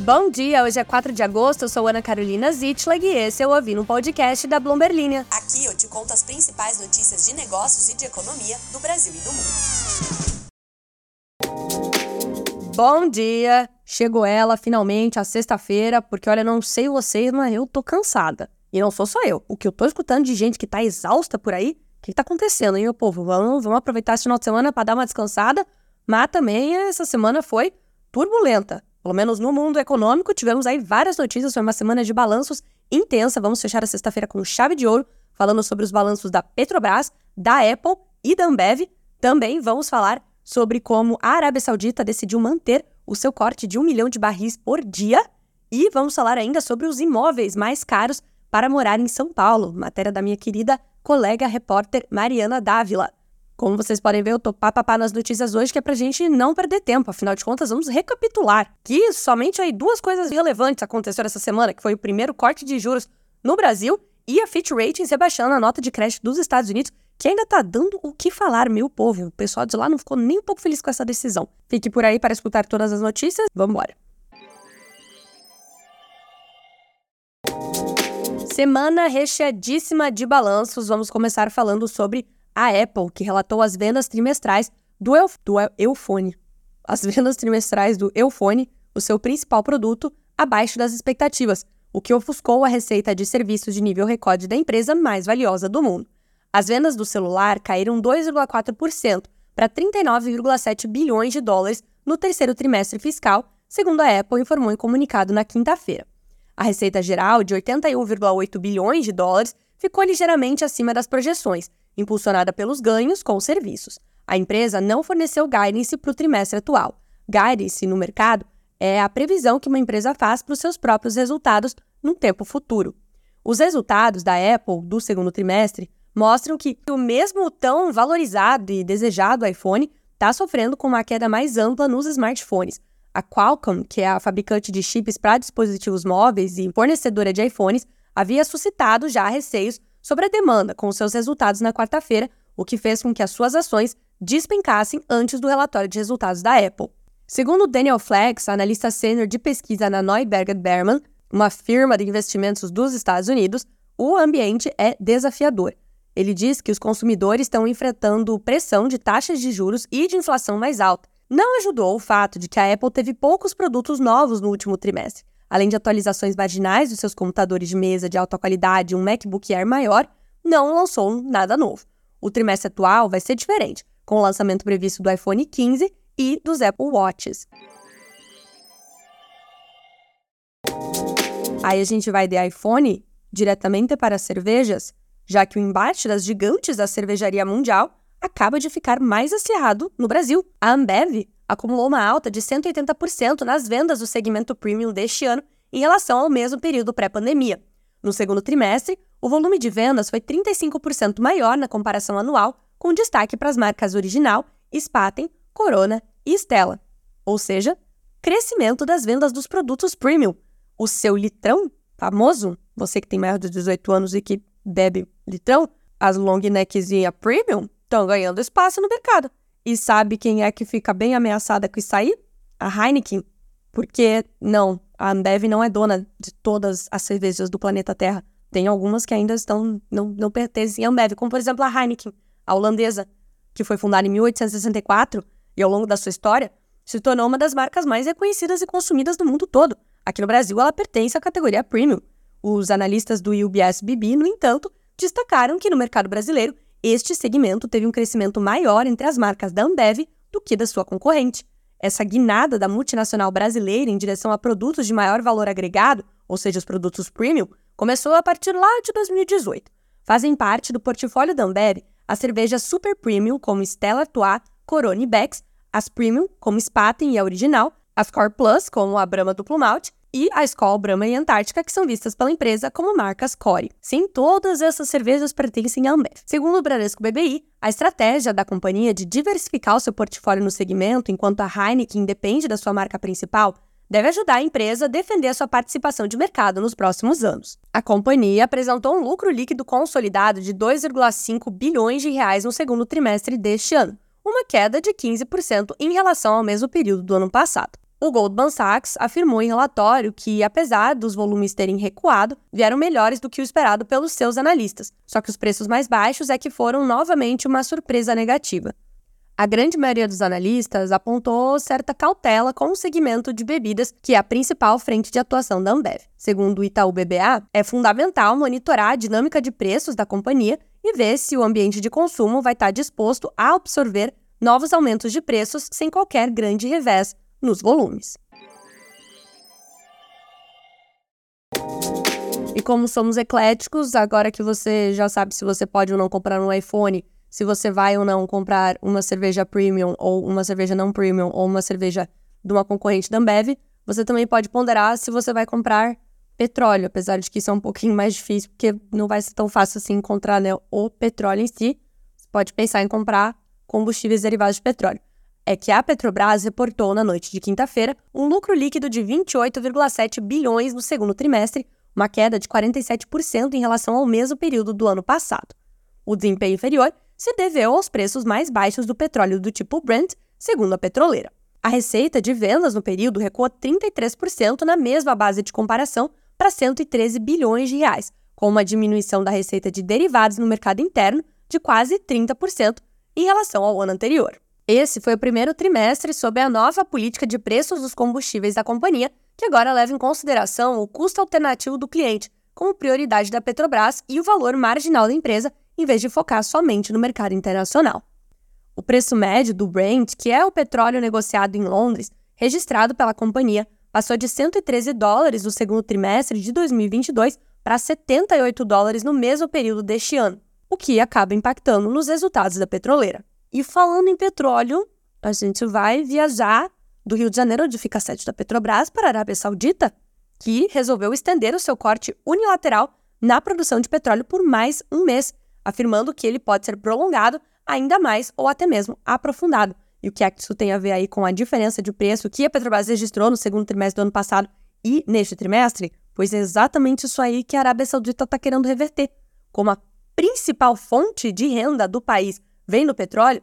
Bom dia, hoje é 4 de agosto, eu sou Ana Carolina Zitlag e esse é o Ouvi no Podcast da Bloomberg Linha. Aqui eu te conto as principais notícias de negócios e de economia do Brasil e do mundo. Bom dia! Chegou ela finalmente, a sexta-feira, porque olha, não sei vocês, mas eu tô cansada. E não sou só eu. O que eu tô escutando de gente que tá exausta por aí, o que, que tá acontecendo, hein, meu povo? Vamos, vamos aproveitar esse final de semana para dar uma descansada, mas também essa semana foi turbulenta. Pelo menos no mundo econômico, tivemos aí várias notícias. Foi uma semana de balanços intensa. Vamos fechar a sexta-feira com chave de ouro, falando sobre os balanços da Petrobras, da Apple e da Ambev. Também vamos falar sobre como a Arábia Saudita decidiu manter o seu corte de um milhão de barris por dia. E vamos falar ainda sobre os imóveis mais caros para morar em São Paulo. Matéria da minha querida colega repórter Mariana Dávila. Como vocês podem ver, eu tô papapá nas notícias hoje, que é pra gente não perder tempo. Afinal de contas, vamos recapitular que somente aí duas coisas relevantes aconteceram essa semana, que foi o primeiro corte de juros no Brasil e a Fitch Ratings rebaixando a nota de crédito dos Estados Unidos, que ainda tá dando o que falar, meu povo. O pessoal de lá não ficou nem um pouco feliz com essa decisão. Fique por aí para escutar todas as notícias. Vamos embora. Semana recheadíssima de balanços. Vamos começar falando sobre a Apple, que relatou as vendas trimestrais do, El do Eufone. As vendas trimestrais do Eufone, o seu principal produto, abaixo das expectativas, o que ofuscou a receita de serviços de nível recorde da empresa mais valiosa do mundo. As vendas do celular caíram 2,4% para 39,7 bilhões de dólares no terceiro trimestre fiscal, segundo a Apple informou em comunicado na quinta-feira. A receita geral, de 81,8 bilhões de dólares, ficou ligeiramente acima das projeções, impulsionada pelos ganhos com os serviços. A empresa não forneceu guidance para o trimestre atual. Guidance no mercado é a previsão que uma empresa faz para os seus próprios resultados num tempo futuro. Os resultados da Apple do segundo trimestre mostram que o mesmo tão valorizado e desejado iPhone está sofrendo com uma queda mais ampla nos smartphones. A Qualcomm, que é a fabricante de chips para dispositivos móveis e fornecedora de iPhones, havia suscitado já receios sobre a demanda com seus resultados na quarta-feira, o que fez com que as suas ações despencassem antes do relatório de resultados da Apple. Segundo Daniel Flex, analista sênior de pesquisa na Neuberger Berman, uma firma de investimentos dos Estados Unidos, o ambiente é desafiador. Ele diz que os consumidores estão enfrentando pressão de taxas de juros e de inflação mais alta. Não ajudou o fato de que a Apple teve poucos produtos novos no último trimestre. Além de atualizações marginais dos seus computadores de mesa de alta qualidade e um MacBook Air maior, não lançou nada novo. O trimestre atual vai ser diferente, com o lançamento previsto do iPhone 15 e dos Apple Watches. Aí a gente vai de iPhone diretamente para as cervejas, já que o embate das gigantes da cervejaria mundial acaba de ficar mais acirrado no Brasil. A Ambev acumulou uma alta de 180% nas vendas do segmento premium deste ano em relação ao mesmo período pré-pandemia. No segundo trimestre, o volume de vendas foi 35% maior na comparação anual, com destaque para as marcas Original, Spaten, Corona e Stella. Ou seja, crescimento das vendas dos produtos premium. O seu litrão, famoso, você que tem mais de 18 anos e que bebe litrão, as long necks e a premium estão ganhando espaço no mercado. E sabe quem é que fica bem ameaçada com isso aí? A Heineken. Porque, não, a Ambev não é dona de todas as cervejas do planeta Terra. Tem algumas que ainda estão não, não pertencem à Ambev, como por exemplo a Heineken, a holandesa, que foi fundada em 1864 e ao longo da sua história se tornou uma das marcas mais reconhecidas e consumidas do mundo todo. Aqui no Brasil, ela pertence à categoria premium. Os analistas do UBS BB, no entanto, destacaram que no mercado brasileiro este segmento teve um crescimento maior entre as marcas da Ambev do que da sua concorrente. Essa guinada da multinacional brasileira em direção a produtos de maior valor agregado, ou seja, os produtos premium, começou a partir lá de 2018. Fazem parte do portfólio da Ambev as cervejas super premium como Stella Artois, Corona e Becks, as premium como Spaten e a Original, as Core Plus como a Brahma Duplo Malte e a Skol, Brahma e Antártica, que são vistas pela empresa como marcas core. Sim, todas essas cervejas pertencem à Ambev. Segundo o Bradesco BBI, a estratégia da companhia de diversificar o seu portfólio no segmento enquanto a Heineken depende da sua marca principal deve ajudar a empresa a defender a sua participação de mercado nos próximos anos. A companhia apresentou um lucro líquido consolidado de 2,5 bilhões de reais no segundo trimestre deste ano, uma queda de 15% em relação ao mesmo período do ano passado. O Goldman Sachs afirmou em relatório que, apesar dos volumes terem recuado, vieram melhores do que o esperado pelos seus analistas, só que os preços mais baixos é que foram novamente uma surpresa negativa. A grande maioria dos analistas apontou certa cautela com o segmento de bebidas, que é a principal frente de atuação da Ambev. Segundo o Itaú BBA, é fundamental monitorar a dinâmica de preços da companhia e ver se o ambiente de consumo vai estar disposto a absorver novos aumentos de preços sem qualquer grande revés nos volumes. E como somos ecléticos, agora que você já sabe se você pode ou não comprar um iPhone, se você vai ou não comprar uma cerveja premium ou uma cerveja não premium ou uma cerveja de uma concorrente da Ambev, você também pode ponderar se você vai comprar petróleo, apesar de que isso é um pouquinho mais difícil, porque não vai ser tão fácil assim encontrar né, o petróleo em si. Você pode pensar em comprar combustíveis derivados de petróleo é que a Petrobras reportou na noite de quinta-feira um lucro líquido de 28,7 bilhões no segundo trimestre, uma queda de 47% em relação ao mesmo período do ano passado. O desempenho inferior se deveu aos preços mais baixos do petróleo do tipo Brent, segundo a petroleira. A receita de vendas no período recuou 33% na mesma base de comparação para 113 bilhões de reais, com uma diminuição da receita de derivados no mercado interno de quase 30% em relação ao ano anterior. Esse foi o primeiro trimestre sob a nova política de preços dos combustíveis da companhia, que agora leva em consideração o custo alternativo do cliente, como prioridade da Petrobras e o valor marginal da empresa, em vez de focar somente no mercado internacional. O preço médio do Brent, que é o petróleo negociado em Londres, registrado pela companhia, passou de 113 dólares no segundo trimestre de 2022 para 78 dólares no mesmo período deste ano, o que acaba impactando nos resultados da petroleira. E falando em petróleo, a gente vai viajar do Rio de Janeiro, onde fica a sede da Petrobras, para a Arábia Saudita, que resolveu estender o seu corte unilateral na produção de petróleo por mais um mês, afirmando que ele pode ser prolongado ainda mais ou até mesmo aprofundado. E o que é que isso tem a ver aí com a diferença de preço que a Petrobras registrou no segundo trimestre do ano passado e neste trimestre? Pois é exatamente isso aí que a Arábia Saudita está querendo reverter. Como a principal fonte de renda do país vem no petróleo,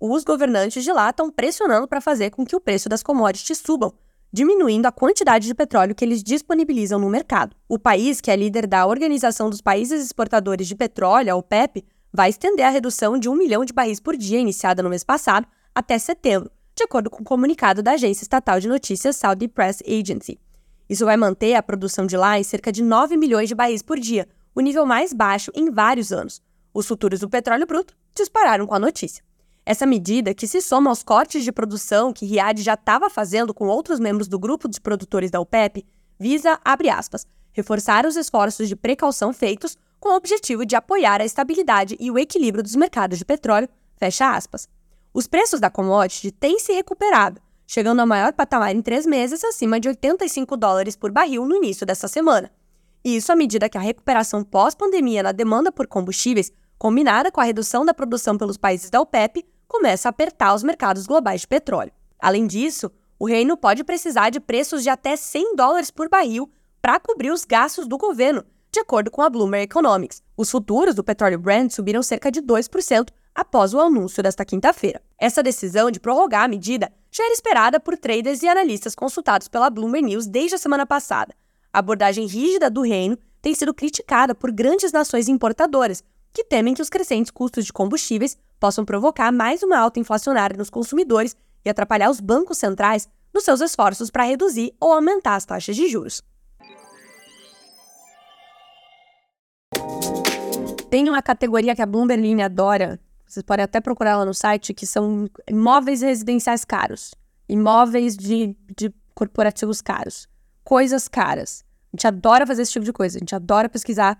os governantes de lá estão pressionando para fazer com que o preço das commodities subam, diminuindo a quantidade de petróleo que eles disponibilizam no mercado. O país, que é líder da Organização dos Países Exportadores de Petróleo, a OPEP, vai estender a redução de um milhão de barris por dia iniciada no mês passado até setembro, de acordo com o um comunicado da agência estatal de notícias Saudi Press Agency. Isso vai manter a produção de lá em cerca de 9 milhões de barris por dia, o nível mais baixo em vários anos. Os futuros do petróleo bruto dispararam com a notícia. Essa medida, que se soma aos cortes de produção que Riad já estava fazendo com outros membros do grupo de produtores da OPEP, visa, abre aspas, reforçar os esforços de precaução feitos com o objetivo de apoiar a estabilidade e o equilíbrio dos mercados de petróleo, fecha aspas. Os preços da commodity têm se recuperado, chegando ao maior patamar em três meses, acima de 85 dólares por barril no início dessa semana. Isso à medida que a recuperação pós-pandemia na demanda por combustíveis combinada com a redução da produção pelos países da OPEP, começa a apertar os mercados globais de petróleo. Além disso, o reino pode precisar de preços de até 100 dólares por barril para cobrir os gastos do governo, de acordo com a Bloomberg Economics. Os futuros do petróleo Brent subiram cerca de 2% após o anúncio desta quinta-feira. Essa decisão de prorrogar a medida já era esperada por traders e analistas consultados pela Bloomberg News desde a semana passada. A abordagem rígida do reino tem sido criticada por grandes nações importadoras, que temem que os crescentes custos de combustíveis possam provocar mais uma alta inflacionária nos consumidores e atrapalhar os bancos centrais nos seus esforços para reduzir ou aumentar as taxas de juros. Tem uma categoria que a Bloomberg adora, vocês podem até procurar lá no site, que são imóveis residenciais caros, imóveis de, de corporativos caros, coisas caras. A gente adora fazer esse tipo de coisa, a gente adora pesquisar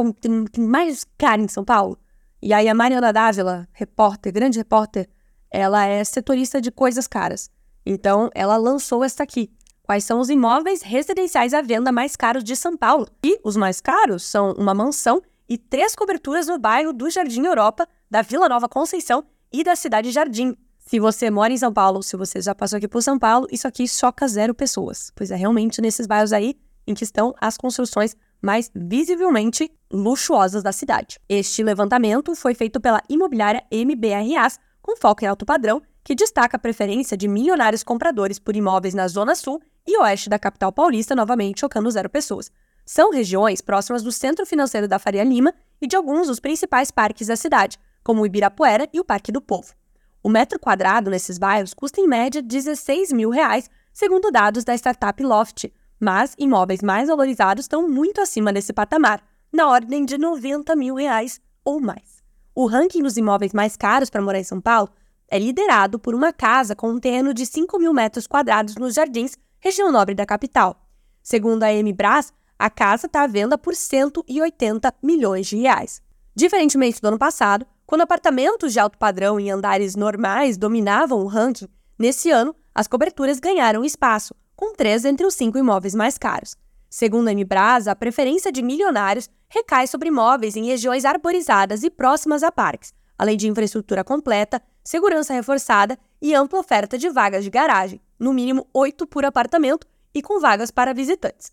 um, tem, tem mais caro em São Paulo. E aí a Mariana Dávila, repórter, grande repórter, ela é setorista de coisas caras. Então, ela lançou esta aqui. Quais são os imóveis residenciais à venda mais caros de São Paulo? E os mais caros são uma mansão e três coberturas no bairro do Jardim Europa, da Vila Nova Conceição e da Cidade Jardim. Se você mora em São Paulo, se você já passou aqui por São Paulo, isso aqui choca zero pessoas. Pois é realmente nesses bairros aí em que estão as construções mais visivelmente luxuosas da cidade. Este levantamento foi feito pela imobiliária MBRAs, com foco em alto padrão, que destaca a preferência de milionários compradores por imóveis na Zona Sul e Oeste da capital paulista, novamente chocando zero pessoas. São regiões próximas do centro financeiro da Faria Lima e de alguns dos principais parques da cidade, como o Ibirapuera e o Parque do Povo. O metro quadrado nesses bairros custa em média 16 mil reais, segundo dados da startup Loft, mas imóveis mais valorizados estão muito acima desse patamar, na ordem de 90 mil reais ou mais. O ranking dos imóveis mais caros para morar em São Paulo é liderado por uma casa com um terreno de 5 mil metros quadrados nos Jardins, região nobre da capital. Segundo a Brás, a casa está à venda por 180 milhões de reais. Diferentemente do ano passado, quando apartamentos de alto padrão em andares normais dominavam o ranking, nesse ano as coberturas ganharam espaço, com três entre os cinco imóveis mais caros. Segundo a Embrasa, a preferência de milionários recai sobre imóveis em regiões arborizadas e próximas a parques, além de infraestrutura completa, segurança reforçada e ampla oferta de vagas de garagem, no mínimo oito por apartamento e com vagas para visitantes.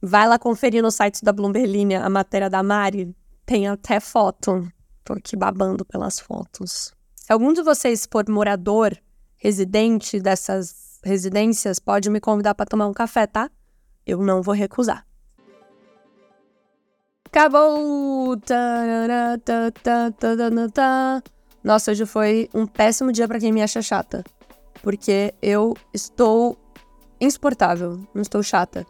Vai lá conferir no site da Bloomberg a matéria da Mari, tem até foto. Tô aqui babando pelas fotos. Se algum de vocês for morador, residente dessas residências, pode me convidar para tomar um café, tá? Eu não vou recusar. Acabou! Nossa, hoje foi um péssimo dia para quem me acha chata. Porque eu estou insuportável, não estou chata.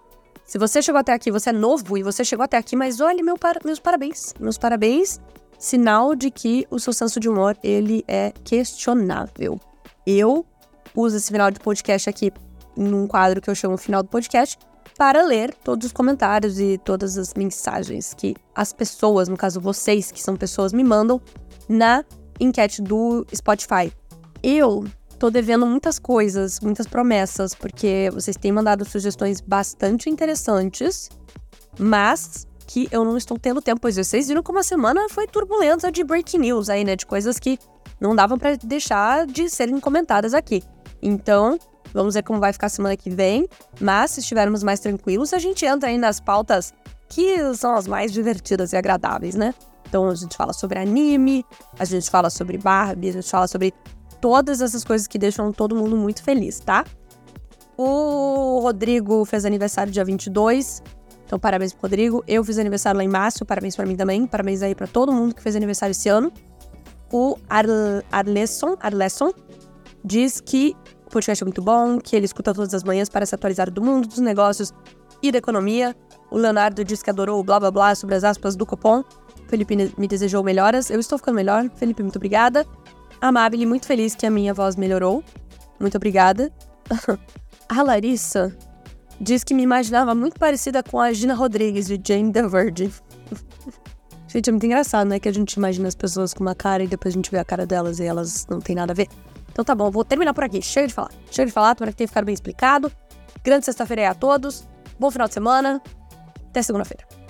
Se você chegou até aqui, você é novo e você chegou até aqui, mas olha, meu par meus parabéns. Meus parabéns. Sinal de que o seu senso de humor, ele é questionável. Eu uso esse final de podcast aqui num quadro que eu chamo Final do Podcast para ler todos os comentários e todas as mensagens que as pessoas, no caso vocês, que são pessoas, me mandam na enquete do Spotify. Eu tô devendo muitas coisas, muitas promessas, porque vocês têm mandado sugestões bastante interessantes, mas que eu não estou tendo tempo, pois vocês viram como a semana foi turbulenta de breaking news aí, né? De coisas que não davam para deixar de serem comentadas aqui. Então, Vamos ver como vai ficar semana que vem. Mas se estivermos mais tranquilos, a gente entra aí nas pautas que são as mais divertidas e agradáveis, né? Então a gente fala sobre anime, a gente fala sobre Barbie, a gente fala sobre todas essas coisas que deixam todo mundo muito feliz, tá? O Rodrigo fez aniversário dia 22. Então, parabéns pro Rodrigo. Eu fiz aniversário lá em março, parabéns para mim também. Parabéns aí para todo mundo que fez aniversário esse ano. O Ar Arlesson, Arlesson diz que o podcast é muito bom, que ele escuta todas as manhãs para se atualizar do mundo, dos negócios e da economia. O Leonardo disse que adorou o blá blá blá sobre as aspas do Copom. Felipe me desejou melhoras. Eu estou ficando melhor. Felipe, muito obrigada. Amabile, muito feliz que a minha voz melhorou. Muito obrigada. a Larissa diz que me imaginava muito parecida com a Gina Rodrigues de Jane the Virgin. gente, é muito engraçado, né? Que a gente imagina as pessoas com uma cara e depois a gente vê a cara delas e elas não tem nada a ver. Então tá bom, vou terminar por aqui. Chega de falar. Chega de falar, tomara que tenha ficado bem explicado. Grande sexta-feira aí a todos. Bom final de semana. Até segunda-feira.